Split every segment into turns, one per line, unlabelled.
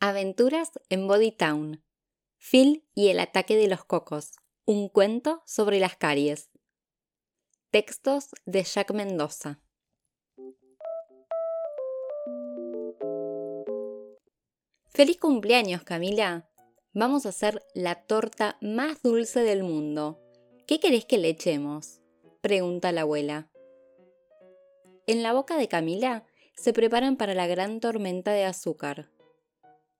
Aventuras en Body Town. Phil y el ataque de los cocos. Un cuento sobre las caries. Textos de Jack Mendoza. ¡Feliz cumpleaños, Camila! Vamos a hacer la torta más dulce del mundo. ¿Qué querés que le echemos? pregunta la abuela. En la boca de Camila se preparan para la gran tormenta de azúcar.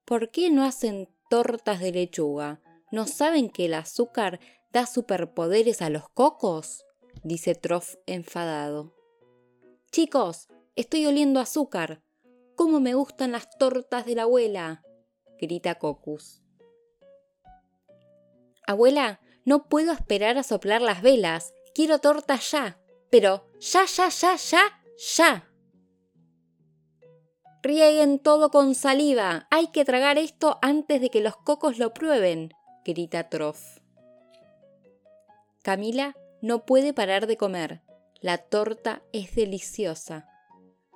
¿Por qué no hacen tortas de lechuga? ¿No saben que el azúcar da superpoderes a los cocos? dice Troff enfadado. Chicos, estoy oliendo azúcar. ¿Cómo me gustan las tortas de la abuela? grita Cocus. Abuela, no puedo esperar a soplar las velas. Quiero tortas ya. Pero ya, ya, ya, ya, ya. Rieguen todo con saliva. Hay que tragar esto antes de que los cocos lo prueben, grita Troff. Camila no puede parar de comer. La torta es deliciosa.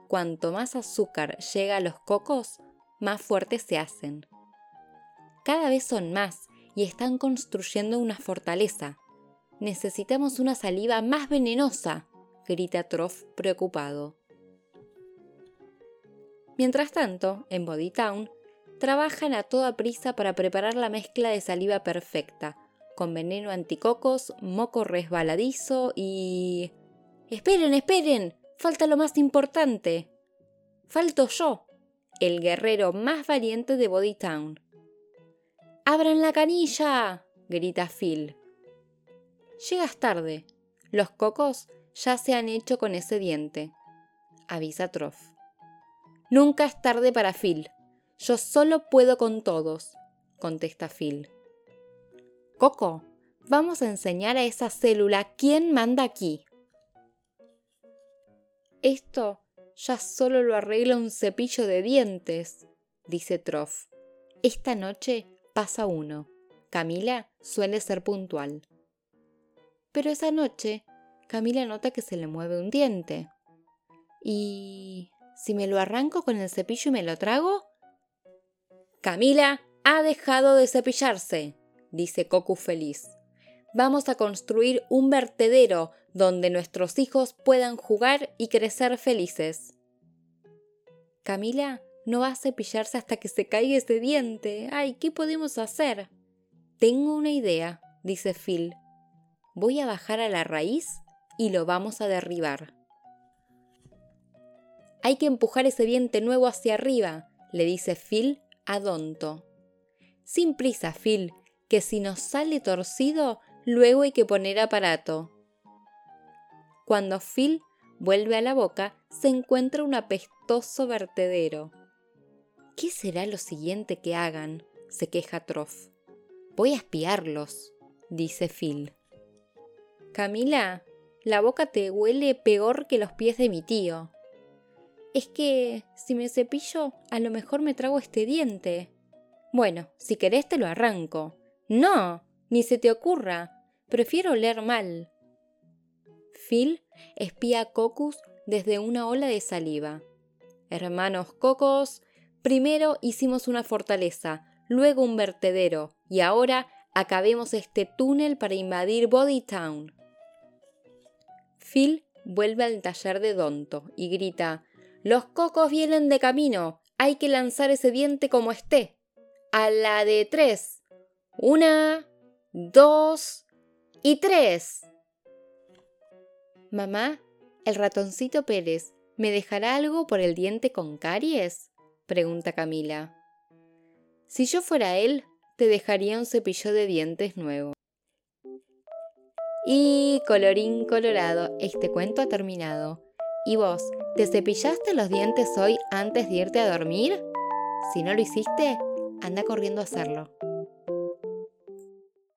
Cuanto más azúcar llega a los cocos, más fuertes se hacen. Cada vez son más y están construyendo una fortaleza. Necesitamos una saliva más venenosa, grita Troff preocupado. Mientras tanto, en Bodytown, trabajan a toda prisa para preparar la mezcla de saliva perfecta, con veneno anticocos, moco resbaladizo y... ¡Esperen, esperen! Falta lo más importante. Falto yo, el guerrero más valiente de Bodytown. ¡Abran la canilla! grita Phil. Llegas tarde. Los cocos ya se han hecho con ese diente, avisa Troff. Nunca es tarde para Phil. Yo solo puedo con todos, contesta Phil. Coco, vamos a enseñar a esa célula quién manda aquí. Esto ya solo lo arregla un cepillo de dientes, dice Troff. Esta noche pasa uno. Camila suele ser puntual. Pero esa noche, Camila nota que se le mueve un diente. ¿Y si me lo arranco con el cepillo y me lo trago? Camila ha dejado de cepillarse, dice Cocu feliz. Vamos a construir un vertedero donde nuestros hijos puedan jugar y crecer felices. Camila no va a cepillarse hasta que se caiga ese diente. Ay, ¿qué podemos hacer? Tengo una idea, dice Phil. Voy a bajar a la raíz y lo vamos a derribar. Hay que empujar ese diente nuevo hacia arriba, le dice Phil a Donto. Sin prisa, Phil, que si nos sale torcido, luego hay que poner aparato. Cuando Phil vuelve a la boca, se encuentra un apestoso vertedero. ¿Qué será lo siguiente que hagan? se queja Troff. Voy a espiarlos, dice Phil. Camila, la boca te huele peor que los pies de mi tío. Es que si me cepillo, a lo mejor me trago este diente. Bueno, si querés te lo arranco. No, ni se te ocurra. Prefiero oler mal. Phil espía a Cocus desde una ola de saliva. Hermanos Cocos, primero hicimos una fortaleza, luego un vertedero, y ahora acabemos este túnel para invadir Bodytown. Phil vuelve al taller de Donto y grita los cocos vienen de camino. Hay que lanzar ese diente como esté. A la de tres. Una, dos y tres. Mamá, el ratoncito Pérez, ¿me dejará algo por el diente con caries? pregunta Camila. Si yo fuera él, te dejaría un cepillo de dientes nuevo. Y colorín colorado, este cuento ha terminado. ¿Y vos, te cepillaste los dientes hoy antes de irte a dormir? Si no lo hiciste, anda corriendo a hacerlo.